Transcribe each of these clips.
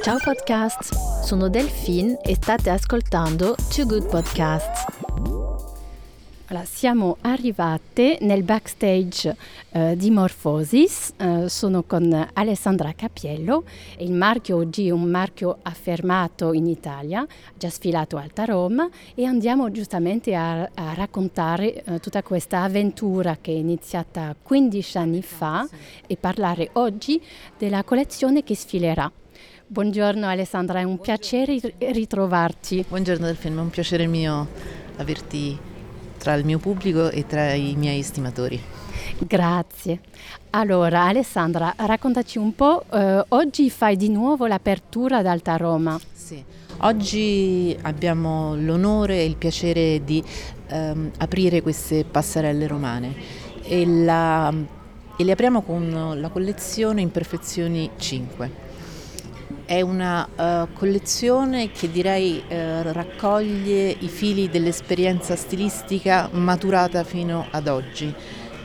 Ciao podcast, sono Delphine e state ascoltando Two Good Podcasts. Allora, siamo arrivate nel backstage eh, di Morphosis, eh, sono con Alessandra Capiello, il marchio oggi è un marchio affermato in Italia, già sfilato a Alta Roma e andiamo giustamente a, a raccontare eh, tutta questa avventura che è iniziata 15 anni fa e parlare oggi della collezione che sfilerà. Buongiorno Alessandra, è un piacere ritrovarti. Buongiorno Delfino, è un piacere mio averti tra il mio pubblico e tra i miei estimatori. Grazie. Allora, Alessandra, raccontaci un po', eh, oggi fai di nuovo l'apertura ad Alta Roma. Sì, oggi abbiamo l'onore e il piacere di ehm, aprire queste passerelle romane e, la, e le apriamo con la collezione Imperfezioni 5. È una uh, collezione che direi uh, raccoglie i fili dell'esperienza stilistica maturata fino ad oggi.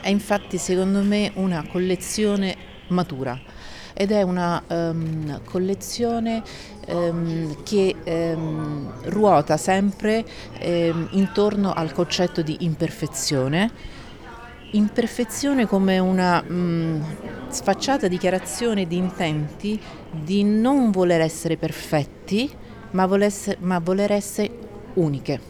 È infatti secondo me una collezione matura ed è una um, collezione um, che um, ruota sempre intorno al concetto di imperfezione imperfezione come una mh, mm, sfacciata dichiarazione di intenti di non voler essere perfetti, ma voler essere, ma voler essere uniche.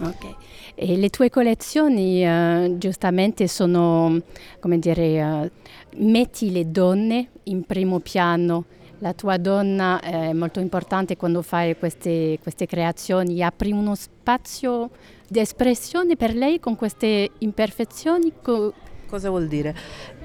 Ok. E le tue collezioni uh, giustamente sono, come dire, uh, metti le donne in primo piano. La tua donna è molto importante quando fai queste, queste creazioni, apri uno spazio di espressione per lei con queste imperfezioni? Co- Cosa vuol dire?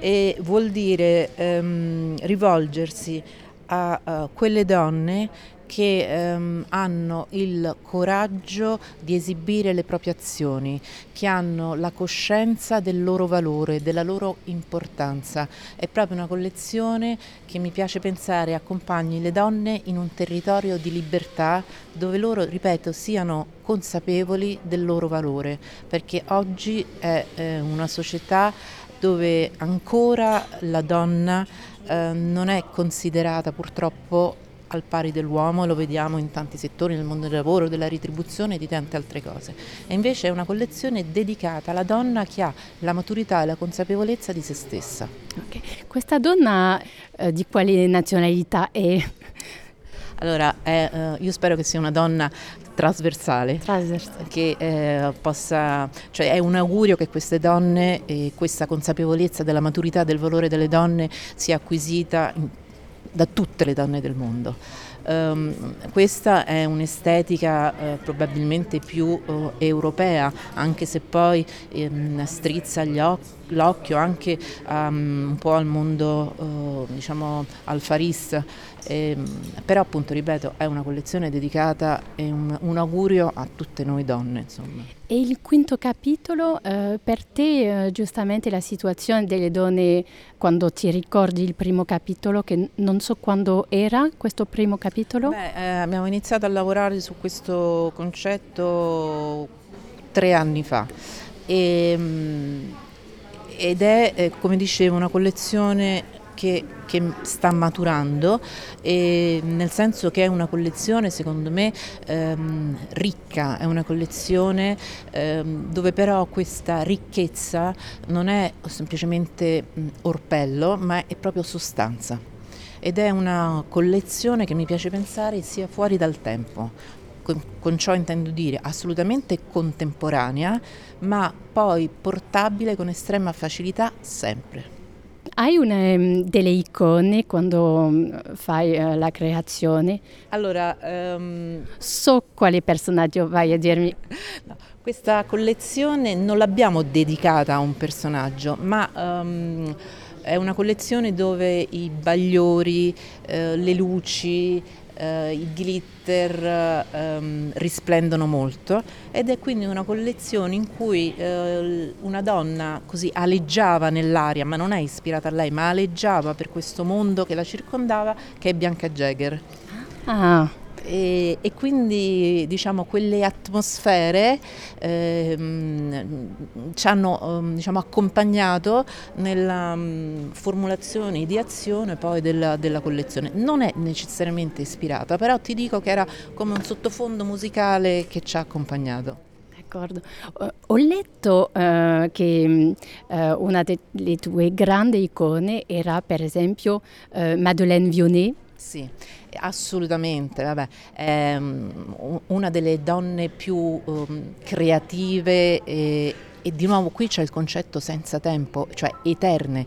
E vuol dire um, rivolgersi a, a quelle donne che ehm, hanno il coraggio di esibire le proprie azioni, che hanno la coscienza del loro valore, della loro importanza. È proprio una collezione che mi piace pensare accompagni le donne in un territorio di libertà dove loro, ripeto, siano consapevoli del loro valore, perché oggi è eh, una società dove ancora la donna eh, non è considerata purtroppo al pari dell'uomo, lo vediamo in tanti settori nel mondo del lavoro, della ritribuzione e di tante altre cose. E invece è una collezione dedicata alla donna che ha la maturità e la consapevolezza di se stessa. Okay. Questa donna eh, di quale nazionalità è? Allora, eh, io spero che sia una donna trasversale, trasversale. che eh, possa, cioè è un augurio che queste donne e questa consapevolezza della maturità del valore delle donne sia acquisita in da tutte le donne del mondo. Um, questa è un'estetica uh, probabilmente più uh, europea, anche se poi um, strizza occhi, l'occhio anche um, un po' al mondo, uh, diciamo, al farista. E, però appunto, ripeto, è una collezione dedicata e un, un augurio a tutte noi donne. Insomma. E il quinto capitolo, eh, per te eh, giustamente la situazione delle donne quando ti ricordi il primo capitolo, che non so quando era questo primo capitolo? Beh, eh, abbiamo iniziato a lavorare su questo concetto tre anni fa. E, mm, ed è, eh, come dicevo, una collezione che, che, sta maturando, nel senso che è una collezione secondo me ehm, ricca, è una collezione ehm, dove però questa ricchezza non è semplicemente mh, orpello, ma è proprio sostanza. Ed è una collezione che mi piace pensare sia fuori dal tempo, con, con, ciò intendo dire assolutamente contemporanea, ma poi portabile con estrema facilità sempre. Hai una, um, delle icone quando um, fai uh, la creazione? Allora, um... so quale personaggio vai a dirmi. No, questa collezione non l'abbiamo dedicata a un personaggio, ma um, è una collezione dove i bagliori, uh, le luci, Uh, i glitter um, risplendono molto ed è quindi una collezione in cui uh, una donna così aleggiava nell'aria, ma non è ispirata a lei, ma aleggiava per questo mondo che la circondava, che è Bianca Jagger. Ah, e, e quindi diciamo, quelle atmosfere ehm, ci hanno ehm, diciamo, accompagnato nella um, formulazione, ideazione poi della, della, collezione. Non è necessariamente ispirata, però ti dico che era come un sottofondo musicale che ci ha accompagnato. D'accordo. Ho letto uh, che uh, una delle tue grandi icone era per esempio uh, Madeleine Vionnet. Sì, assolutamente, vabbè, è um, una delle donne più um, creative e, e, di nuovo qui c'è il concetto senza tempo, cioè eterne.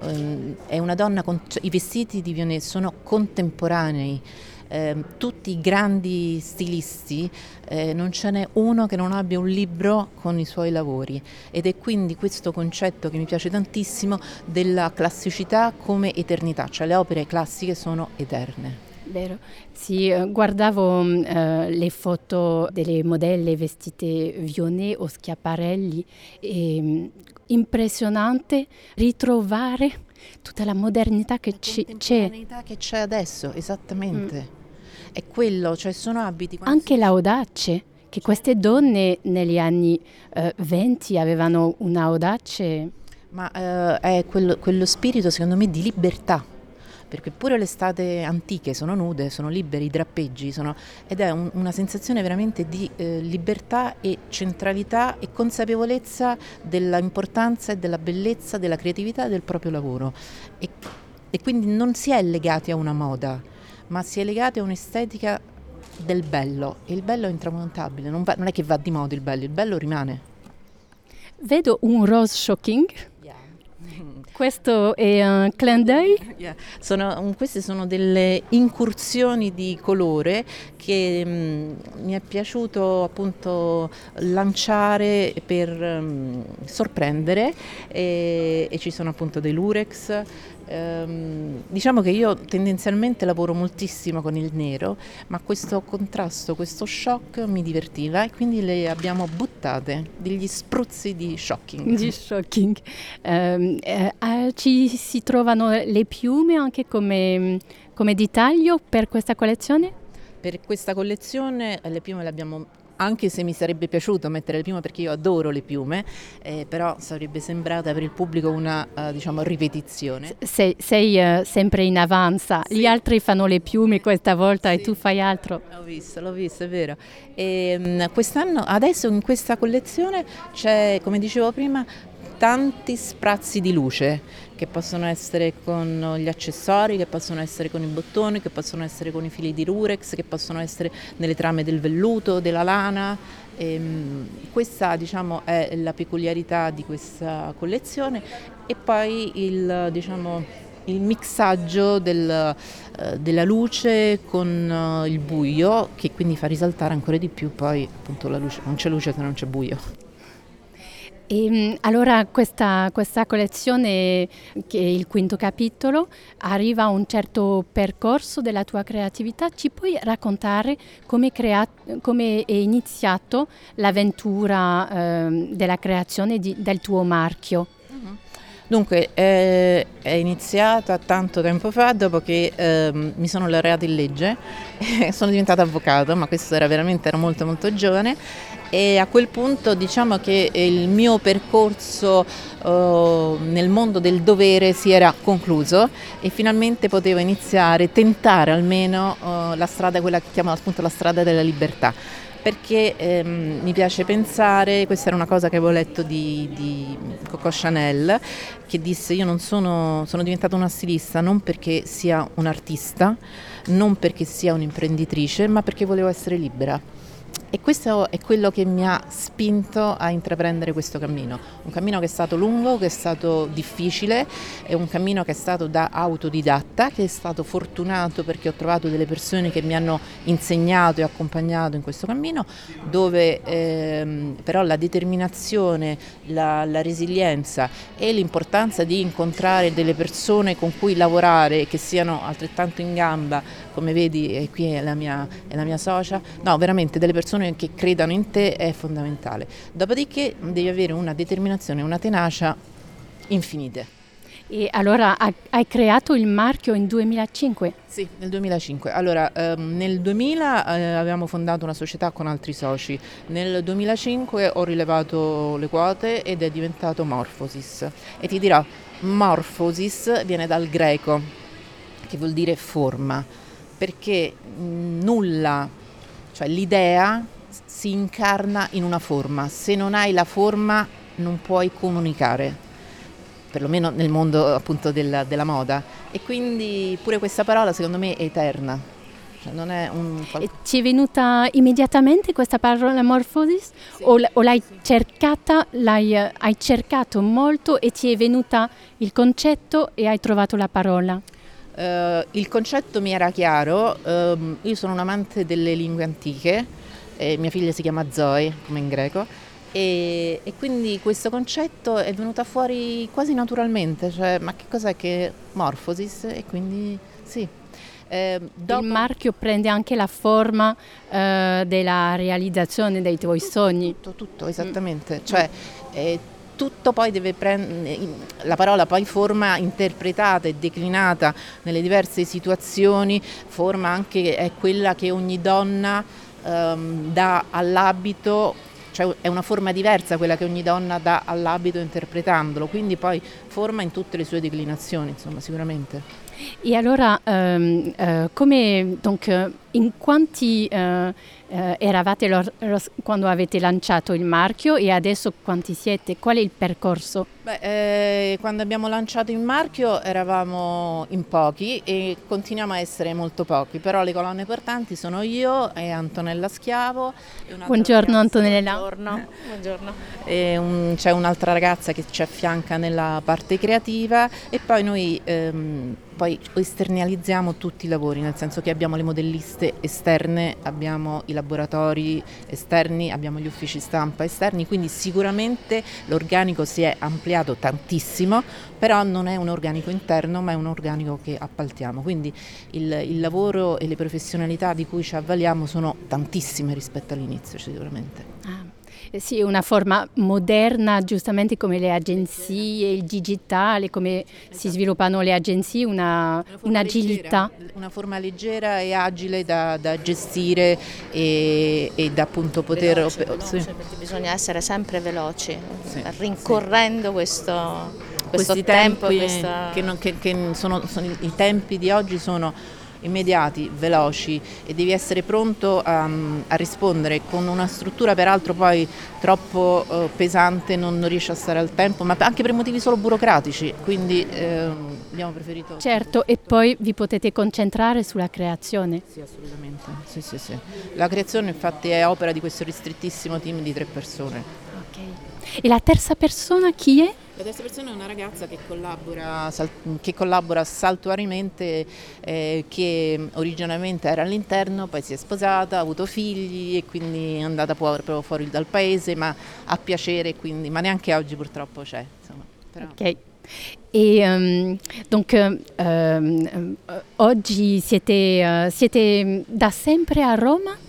Um, è una donna con cioè, i vestiti di Vionnet sono contemporanei eh, tutti i grandi stilisti, eh, non ce n'è uno che non abbia un libro con i suoi lavori ed è quindi questo concetto che mi piace tantissimo della classicità come eternità, cioè le opere classiche sono eterne. Vero, sì, eh, guardavo uh, le foto delle modelle vestite Vionnet o Schiaparelli e um, impressionante ritrovare tutta la modernità che la c'è. La modernità che c'è adesso, esattamente. Mm è quello, cioè sono abiti. Anche si... l'audace, che queste donne negli anni eh, 20 avevano un'audace. Ma eh, è quello, quello spirito, secondo me, di libertà perché pure le state antiche sono nude, sono libere, i drappeggi, sono, ed è un, una sensazione veramente di eh, libertà e centralità e consapevolezza dell'importanza e della bellezza, della creatività del proprio lavoro. E, e quindi non si è legati a una moda, ma si è legati a un'estetica del bello e il bello è intramontabile, non, va, non è che va di moda il bello, il bello rimane. Vedo un rose shocking. Questo è un clan day? Yeah. Sono, queste sono delle incursioni di colore che mh, mm, mi è piaciuto appunto lanciare per mh, mm, sorprendere e, e, ci sono appunto dei lurex Ehm, diciamo che io tendenzialmente lavoro moltissimo con il nero, ma questo contrasto, questo shock mi divertiva e quindi le abbiamo buttate degli spruzzi di shocking. Di shocking. Um, eh, ci si trovano le piume anche come, come di taglio per questa collezione? Per questa collezione le piume le abbiamo anche se mi sarebbe piaciuto mettere le piume perché io adoro le piume, eh, però sarebbe sembrata per il pubblico una uh, diciamo, ripetizione. Sei, sei uh, sempre in avanza, sì. gli altri fanno le piume questa volta sì. e tu fai altro. L'ho visto, l'ho visto, è vero. E, um, quest'anno, adesso in questa collezione c'è, come dicevo prima, tanti sprazzi di luce che possono essere con gli accessori, che possono essere con i bottoni, che possono essere con i fili di Rurex, che possono essere nelle trame del velluto, della lana. E, ehm, questa diciamo, è la peculiarità di questa collezione e poi il, diciamo, il mixaggio del, uh, della luce con uh, il buio che quindi fa risaltare ancora di più poi appunto la luce, non c'è luce se non c'è buio. E, ehm, allora questa, questa, collezione, che è il quinto capitolo, arriva a un certo percorso della tua creatività. Ci puoi raccontare come, crea- come è iniziato l'avventura eh, della creazione di, del tuo marchio? Mm-hmm. Dunque, eh, è iniziata tanto tempo fa dopo che eh, mi sono laureata in legge, sono diventata avvocato, ma questo era veramente, ero molto molto giovane e a quel punto diciamo che il mio percorso uh, nel mondo del dovere si era concluso e finalmente potevo iniziare, tentare almeno uh, la strada, quella che chiamo appunto la strada della libertà perché ehm, mi piace pensare, questa era una cosa che avevo letto di, di Coco Chanel, che disse io non sono, sono diventata una stilista non perché sia un'artista, non perché sia un'imprenditrice, ma perché volevo essere libera. E questo è quello che mi ha spinto a intraprendere questo cammino, un cammino che è stato lungo, che è stato difficile, è un cammino che è stato da autodidatta, che è stato fortunato perché ho trovato delle persone che mi hanno insegnato e accompagnato in questo cammino, dove ehm, però la determinazione, la, la resilienza e l'importanza di incontrare delle persone con cui lavorare che siano altrettanto in gamba, come vedi qui è la mia, è la mia socia, no veramente delle persone persone che credano in te è fondamentale. Dopodiché devi avere una determinazione, una tenacia infinite. E allora hai creato il marchio in 2005? Sì, nel 2005. Allora, ehm, nel 2000 eh, avevamo fondato una società con altri soci, nel 2005 ho rilevato le quote ed è diventato Morphosis. E ti dirò, Morphosis viene dal greco, che vuol dire forma, perché nulla, cioè l'idea si incarna in una forma, se non hai la forma non puoi comunicare perlomeno nel mondo appunto della, della moda. E quindi pure questa parola secondo me è eterna. Cioè non è un... E ci è venuta immediatamente questa parola morphosis? Sì. O, o, l'hai sì. cercata, l'hai, hai cercato molto e ti è venuta il concetto e hai trovato la parola? Uh, il concetto mi era chiaro, uh, io sono un amante delle lingue antiche, mia figlia si chiama Zoe, come in greco, e, e, quindi questo concetto è venuto fuori quasi naturalmente, cioè ma che cos'è che Morphosis? E quindi sì. Eh, dopo... Il marchio prende anche la forma eh, della realizzazione dei tuoi sogni. Tutto, tutto esattamente. Mm. Cioè, eh, tutto poi deve prendere, la parola poi forma interpretata e declinata nelle diverse situazioni, forma anche è quella che ogni donna ehm, dà all'abito cioè è una forma diversa quella che ogni donna dà all'abito interpretandolo, quindi poi forma in tutte le sue declinazioni, insomma, sicuramente. E allora, um, uh, come, donc, in quanti uh, uh, eravate lo, lo, quando avete lanciato il marchio e adesso quanti siete? Qual è il percorso? Beh, eh, quando abbiamo lanciato il marchio eravamo in pochi e continuiamo a essere molto pochi, però le colonne portanti sono io e Antonella Schiavo. E Buongiorno Antonella. Buongiorno. Buongiorno. Un, c'è un'altra ragazza che ci affianca nella parte creativa e poi noi... Ehm, poi esternalizziamo tutti i lavori, nel senso che abbiamo le modelliste esterne, abbiamo i laboratori esterni, abbiamo gli uffici stampa esterni, quindi sicuramente l'organico si è ampliato tantissimo, però non è un organico interno, ma è un organico che appaltiamo. Quindi il, il lavoro e le professionalità di cui ci avvaliamo sono tantissime rispetto all'inizio, sicuramente. Ah. Eh sì, una forma moderna, giustamente come le agenzie, il digitale, come esatto. si sviluppano le agenzie, una, una un'agilità. Leggera, una forma leggera e agile da, da gestire e, e, da appunto poter... Veloce, veloce, sì. Perché bisogna essere sempre veloci, sì, rincorrendo sì. questo questo tempo tempi questa... che, non, che, che sono, sono, i tempi di oggi sono immediati, veloci e devi essere pronto a, a rispondere con una struttura peraltro poi troppo eh, pesante non, non riesce a stare al tempo, ma anche per motivi solo burocratici, quindi eh, abbiamo preferito... Certo, e poi vi potete concentrare sulla creazione. Sì, assolutamente, sì, sì, sì. La creazione infatti è opera di questo ristrittissimo team di tre persone. Ok. E la terza persona chi è? La terza persona è una ragazza che collabora, che collabora saltuariamente, eh, che originariamente era all'interno, poi si è sposata, ha avuto figli e quindi è andata proprio fuori dal paese, ma ha piacere, quindi, ma neanche oggi purtroppo c'è. Insomma, però. Ok. E um, donc um, oggi siete, uh, siete, da sempre a Roma?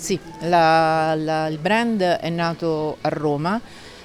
Sì, la, la, il brand è nato a Roma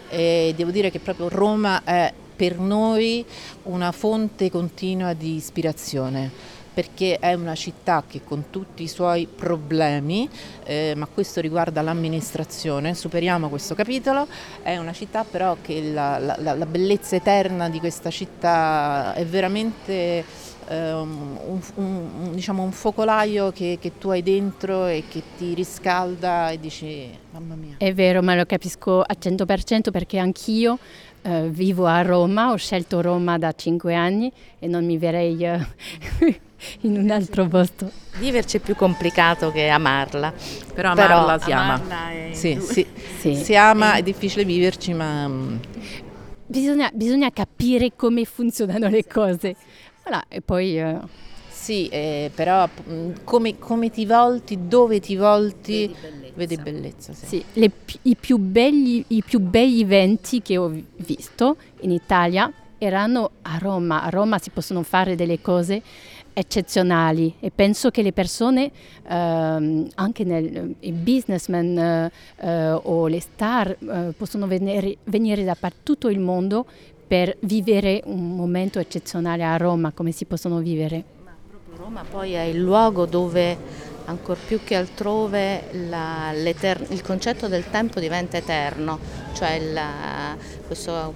e devo dire che proprio Roma è per noi una fonte continua di ispirazione perché è una città che con tutti i suoi problemi, eh, ma questo riguarda l'amministrazione, superiamo questo capitolo, è una città però che la, la, bellezza eterna di questa città è veramente un, un, diciamo un, focolaio che, che, tu hai dentro e che ti riscalda e dici mamma mia. È vero, ma lo capisco al 100% perché anch'io uh, vivo a Roma, ho scelto Roma da 5 anni e non mi verrei uh, in un altro posto. Viverci è più complicato che amarla. Però amarla Però si ama. È... Sì, sì, sì. Si ama, è difficile viverci, ma... Mm, bisogna, bisogna capire come funzionano le cose. Voilà, e poi... Eh... Sì, eh, però mm, come, come, ti volti, dove ti volti, vedi bellezza. Vedi bellezza sì. Sì, le, i, più belli, I più bei eventi che ho visto in Italia erano a Roma. A Roma si possono fare delle cose eccezionali e penso che le persone, ehm, anche nel, i businessmen eh, eh, o le star, eh, possono venire, venire da tutto il mondo per vivere un momento eccezionale a Roma, come si possono vivere? Roma poi è il luogo dove ancora più che altrove la, il concetto del tempo diventa eterno, cioè la, questo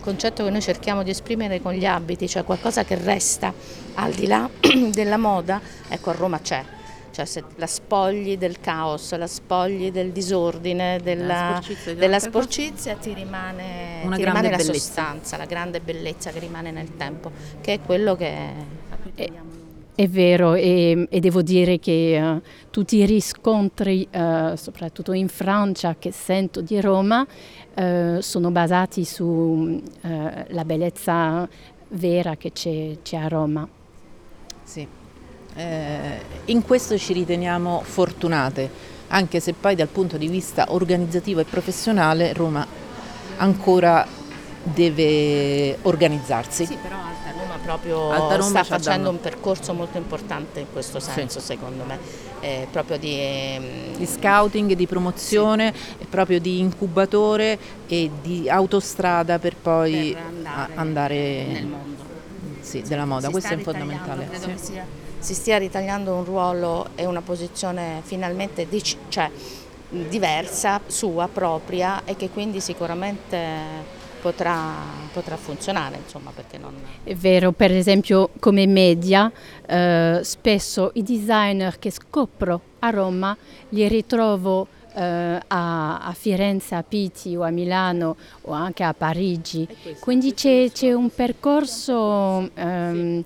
concetto che noi cerchiamo di esprimere con gli abiti, cioè qualcosa che resta al di là della moda, ecco a Roma c'è. Cioè se la spogli del caos, la spogli del disordine, della sporcizia, della sporcizia ti rimane, ti rimane la sostanza, la grande bellezza che rimane nel tempo, che è quello che... È, è vero e, e, devo dire che uh, tutti i riscontri, uh, soprattutto in Francia, che sento di Roma, uh, sono basati sulla bellezza vera che c'è, c'è a Roma. Sì, eh, in questo ci riteniamo fortunate, anche se poi dal punto di vista organizzativo e professionale Roma ancora deve organizzarsi. Sì, però proprio Alta sta facendo un percorso molto importante in questo senso sì. secondo me, eh, proprio di, ehm, di, scouting, di promozione, sì. proprio di incubatore e di autostrada per poi per andare, andare, nel mondo sì, della moda, si questo è fondamentale. Credo che sia, si stia ritagliando un ruolo e una posizione finalmente dic- cioè, diversa, sua, propria e che quindi sicuramente potrà, potrà funzionare, insomma, perché non... È vero, per esempio come media, eh, spesso i designer che scopro a Roma li ritrovo eh, a, a, Firenze, a Pitti o a Milano o anche a Parigi, quindi c'è, c'è, un percorso ehm,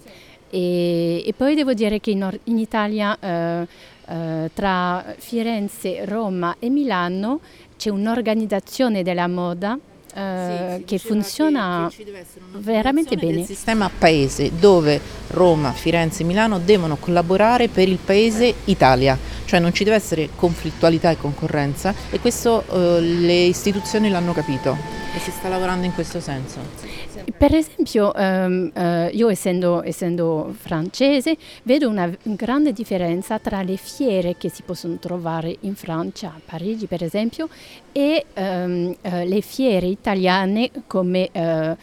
e, e, poi devo dire che in, in Italia eh, eh, tra Firenze, Roma e Milano c'è un'organizzazione della moda eh, sì, che funziona che, che veramente bene. Il sistema paese dove Roma, Firenze e Milano devono collaborare per il paese Italia, cioè non ci deve essere conflittualità e concorrenza e questo eh, le istituzioni l'hanno capito e si sta lavorando in questo senso. Per esempio, um, uh, io essendo, essendo, francese, vedo una, grande differenza tra le fiere che si possono trovare in Francia, a Parigi per esempio, e um, uh, le fiere italiane come uh,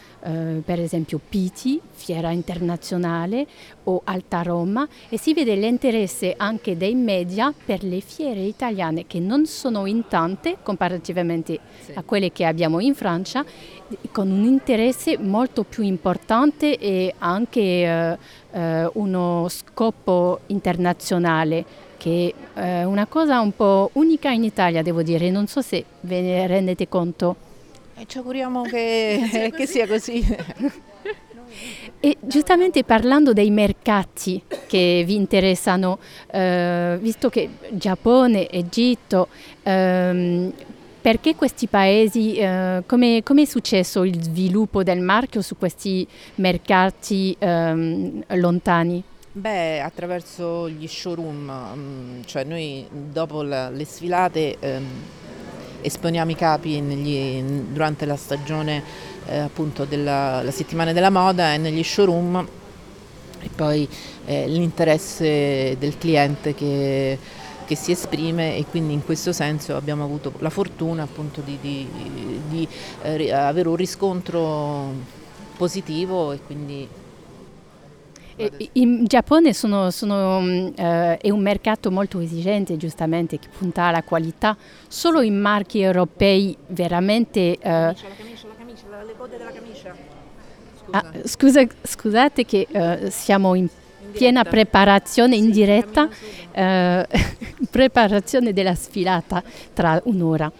per esempio Piti, Fiera Internazionale o Alta Roma e si vede l'interesse anche dei media per le fiere italiane che non sono in tante comparativamente sì. a quelle che abbiamo in Francia con un interesse molto più importante e anche eh, eh, uno scopo internazionale che è una cosa un po' unica in Italia, devo dire, non so se ve ne rendete conto. E ci auguriamo che, sia, che sia così. E giustamente parlando dei mercati che vi interessano, eh, visto che Giappone, Egitto, ehm, perché questi paesi, eh, come è successo il sviluppo del marchio su questi mercati ehm, lontani? Beh, attraverso gli showroom, mm, cioè noi dopo la, le sfilate ehm, esponiamo i capi negli, durante la stagione eh, appunto della settimana della moda e negli showroom e poi eh, l'interesse del cliente che che si esprime e quindi in questo senso abbiamo avuto la fortuna appunto di, di, di eh, avere un riscontro positivo e quindi in Giappone sono, sono, uh, è un mercato molto esigente, giustamente, che punta alla qualità. Solo in marchi europei veramente... Uh, la camicia, la camicia, la camicia, le code della camicia. Scusa. Ah, scusa, scusate che uh, siamo in piena preparazione in diretta, eh, preparazione della sfilata tra un'ora.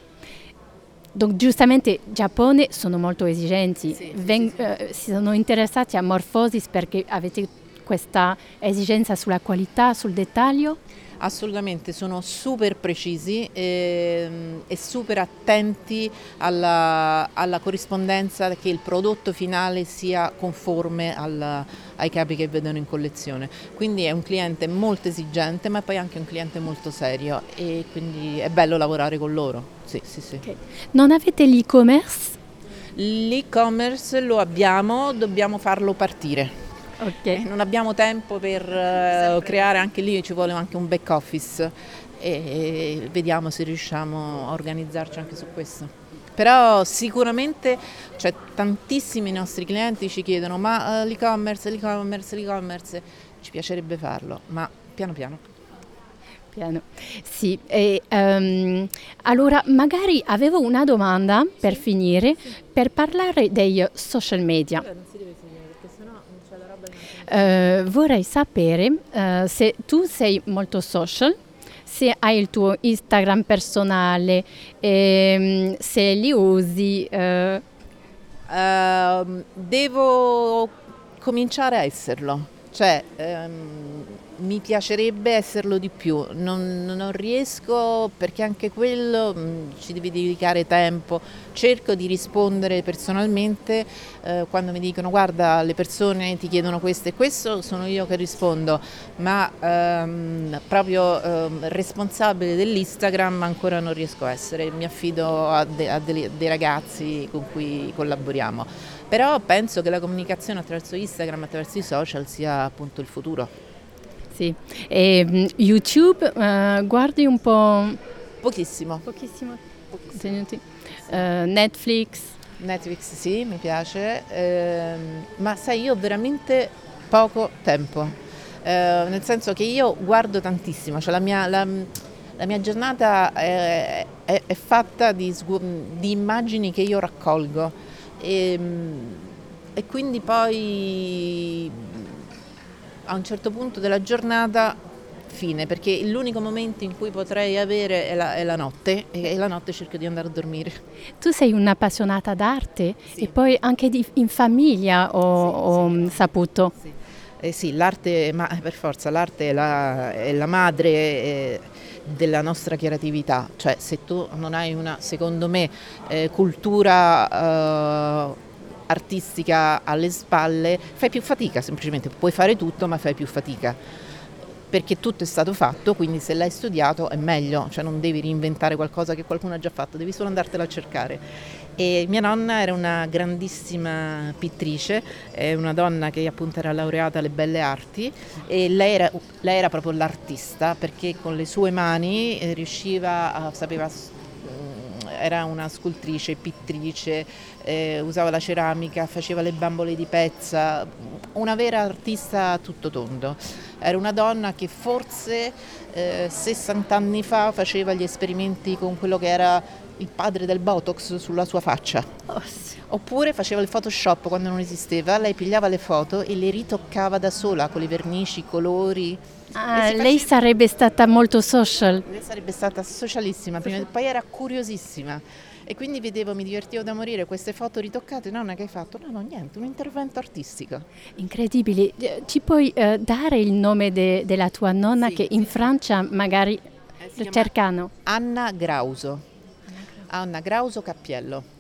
Donc, giustamente Giappone sono molto esigenti, sì, Ven- sì, sì. Eh, si sono interessati a Morphosis perché avete questa esigenza sulla qualità, sul dettaglio? Assolutamente, sono super precisi e, ehm, e super attenti alla, alla, corrispondenza che il prodotto finale sia conforme al, ai capi che vedono in collezione. Quindi è un cliente molto esigente ma poi anche un cliente molto serio e quindi è bello lavorare con loro. Sì, sì, sì. Okay. Non avete l'e-commerce? L'e-commerce lo abbiamo, dobbiamo farlo partire. Okay. Non abbiamo tempo per uh, creare anche lì, ci vuole anche un back office e, e vediamo se riusciamo a organizzarci anche su questo. Però sicuramente cioè, tantissimi nostri clienti ci chiedono ma uh, l'e-commerce, l'e-commerce, l'e-commerce, ci piacerebbe farlo, ma piano piano. Piano. Sì, e, um, allora magari avevo una domanda per sì. finire, per parlare dei social media. Uh, vorrei sapere uh, se tu sei molto social, se hai il tuo Instagram personale, ehm, se li usi. Uh, devo cominciare a esserlo, cioè um, mi piacerebbe esserlo di più, non, non riesco perché anche quello mm, ci devi dedicare tempo, cerco di rispondere personalmente eh, quando mi dicono guarda le persone ti chiedono questo e questo, sono io che rispondo, ma ehm, proprio ehm, responsabile dell'Instagram ancora non riesco a essere, mi affido a, de, a dei, dei ragazzi con cui collaboriamo. Però penso che la comunicazione attraverso Instagram, attraverso i social sia appunto il futuro. Sì, e mm, YouTube uh, guardi un po'... Pochissimo. Pochissimo. Pochissimo. Uh, Netflix? Netflix sì, mi piace, uh, ma sai io ho veramente poco tempo, eh, nel senso che io guardo tantissimo, cioè la mia, la, la mia giornata è, è, è fatta di, di, immagini che io raccolgo e, ehm, e quindi poi a un certo punto della giornata fine, perché l'unico momento in cui potrei avere è la, è la, notte e la notte cerco di andare a dormire. Tu sei un'appassionata d'arte sì. e poi anche di, in famiglia ho, sì, ho sì. saputo. Sì. Eh sì, l'arte, ma per forza, l'arte è la, è la madre eh, della nostra creatività, cioè se tu non hai una, secondo me, eh, cultura... Artistica alle spalle, fai più fatica semplicemente, puoi fare tutto ma fai più fatica perché tutto è stato fatto, quindi se l'hai studiato è meglio, cioè non devi reinventare qualcosa che qualcuno ha già fatto, devi solo andartela a cercare. E mia nonna era una grandissima pittrice, una donna che appunto era laureata alle belle arti e lei era, lei era proprio l'artista perché con le sue mani eh, riusciva a, sapeva era una scultrice, pittrice, eh, usava la ceramica, faceva le bambole di pezza, una vera artista a tutto tondo. Era una donna che forse eh, 60 anni fa faceva gli esperimenti con quello che era il padre del Botox sulla sua faccia. Oh, Oppure faceva il Photoshop quando non esisteva, lei pigliava le foto e le ritoccava da sola con le vernici, i colori. Ah, lei sarebbe stata molto social. Lei sarebbe stata socialissima, prima, poi era curiosissima. E quindi vedevo, mi divertivo da morire queste foto ritoccate. Nonna, che hai fatto? No, no, niente, un intervento artistico. Incredibile. Eh, ci puoi eh, dare il nome de, della tua nonna sì, che in Francia magari eh, cercano? Anna Grauso. Anna Grauso Cappiello.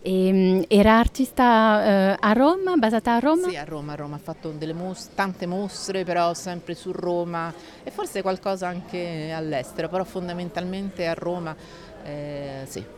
E, ehm, era artista uh, a Roma, basata a Roma? Sì, a Roma, a Roma. ha fatto mos- tante mostre, però sempre su Roma e forse qualcosa anche all'estero, però fondamentalmente a Roma, eh, sì.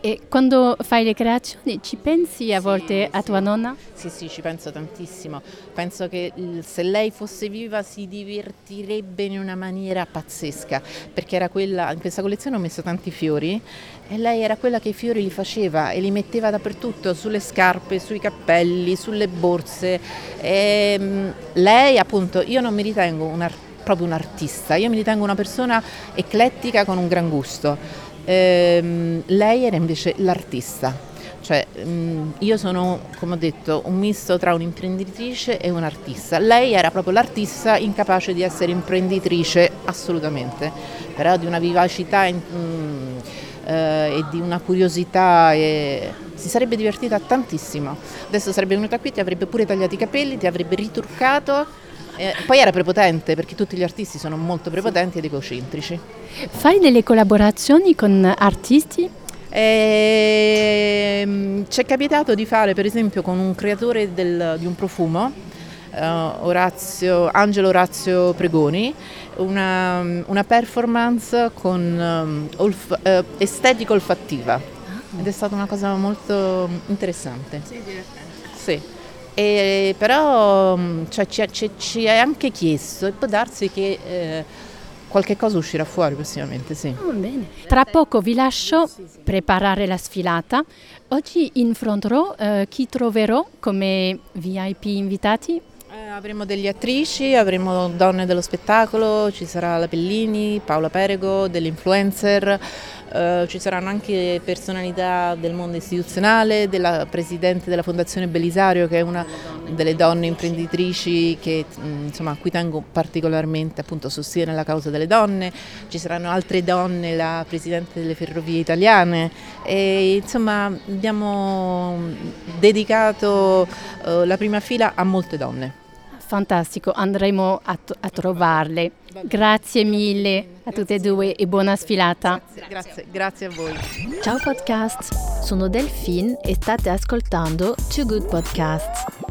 E quando fai le creazioni ci pensi a volte sì, a tua nonna? Sì, sì, ci penso tantissimo. Penso che se lei fosse viva si divertirebbe in una maniera pazzesca, perché era quella, in questa collezione ho messo tanti fiori e lei era quella che i fiori li faceva e li metteva dappertutto, sulle scarpe, sui cappelli, sulle borse. E, ehm, lei appunto, io non mi ritengo un proprio un artista, io mi ritengo una persona eclettica con un gran gusto Ehm, lei era invece l'artista. Cioè, mm, io sono, come ho detto, un misto tra un'imprenditrice e un'artista. Lei era proprio l'artista incapace di essere imprenditrice, assolutamente, però di una vivacità mm, eh, e di una curiosità. E si sarebbe divertita tantissimo. Adesso sarebbe venuta qui, ti avrebbe pure tagliato i capelli, ti avrebbe ritruccato eh, poi era prepotente perché tutti gli artisti sono molto prepotenti ed egocentrici. Fai delle collaborazioni con artisti? Eh, ci è capitato di fare per esempio con un creatore del, di un profumo, uh, Orazio, Angelo Orazio Pregoni, una, una performance con um, olf, uh, estetica olfattiva ah. ed è stata una cosa molto interessante. Sì, divertente. Sì. E, però mm, cioè, ci, ci, ci, è anche chiesto, e può darsi che eh, qualche cosa uscirà fuori prossimamente, sì. Oh, Tra poco vi lascio preparare la sfilata. Oggi in front row eh, chi troverò come VIP invitati? Eh, avremo delle attrici, avremo donne dello spettacolo, ci sarà la Pellini, Paola Perego, delle influencer, eh, ci saranno anche personalità del mondo istituzionale, della Presidente della Fondazione Belisario che è una delle donne imprenditrici che, mm, insomma, a cui tengo particolarmente, appunto sostiene la causa delle donne, ci saranno altre donne, la Presidente delle Ferrovie Italiane e insomma abbiamo dedicato eh, la prima fila a molte donne. Fantastico, andremo a, a trovarle. Grazie mille a tutte e due e buona sfilata. Grazie, grazie, grazie a voi. Ciao podcast, sono Delphine e state ascoltando Two Good Podcasts.